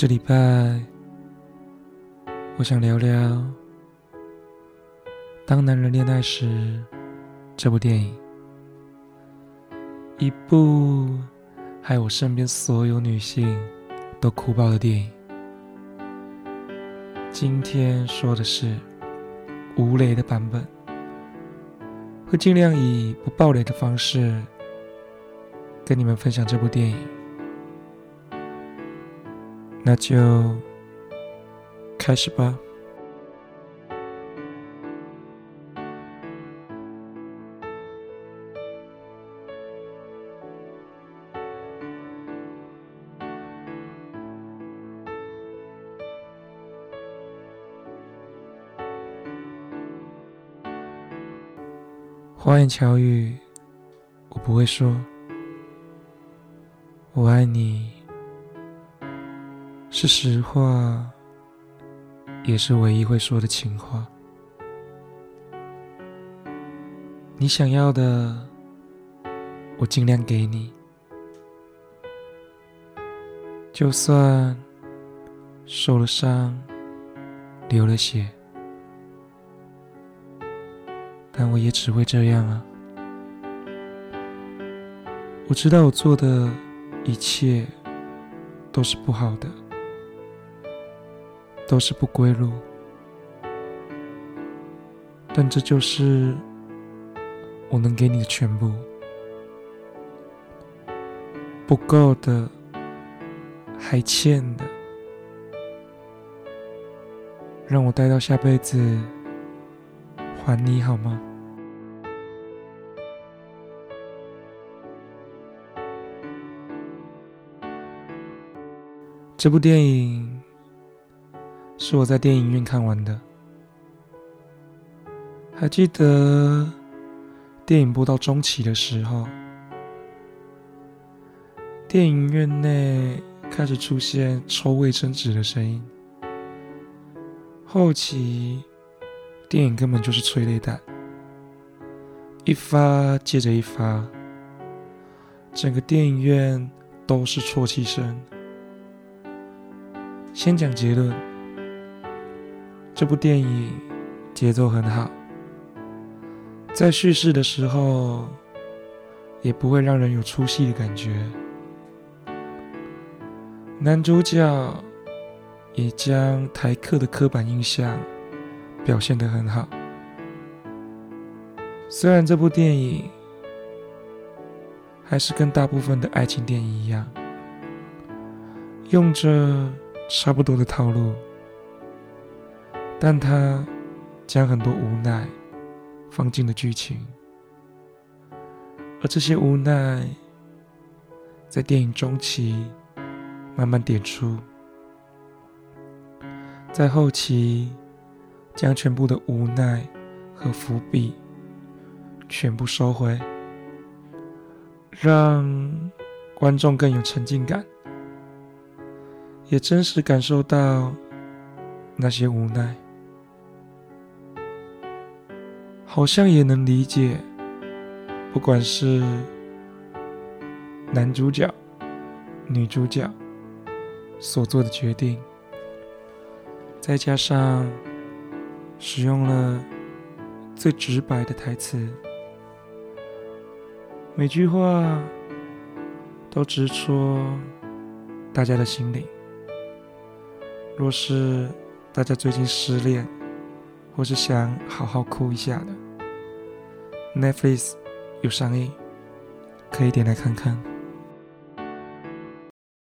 这礼拜，我想聊聊《当男人恋爱时》这部电影，一部害我身边所有女性都哭爆的电影。今天说的是吴磊的版本，会尽量以不暴雷的方式跟你们分享这部电影。那就开始吧。花言巧语，我不会说。我爱你。是实话，也是唯一会说的情话。你想要的，我尽量给你。就算受了伤，流了血，但我也只会这样啊。我知道我做的一切都是不好的。都是不归路，但这就是我能给你的全部。不够的，还欠的，让我待到下辈子还你好吗？这部电影。是我在电影院看完的，还记得电影播到中期的时候，电影院内开始出现抽卫生纸的声音。后期电影根本就是催泪弹，一发接着一发，整个电影院都是啜泣声。先讲结论。这部电影节奏很好，在叙事的时候也不会让人有出戏的感觉。男主角也将台客的刻板印象表现得很好。虽然这部电影还是跟大部分的爱情电影一样，用着差不多的套路。但他将很多无奈放进了剧情，而这些无奈在电影中期慢慢点出，在后期将全部的无奈和伏笔全部收回，让观众更有沉浸感，也真实感受到那些无奈。好像也能理解，不管是男主角、女主角所做的决定，再加上使用了最直白的台词，每句话都直戳大家的心里。若是大家最近失恋，或是想好好哭一下的，Netflix 有上映，可以点来看看。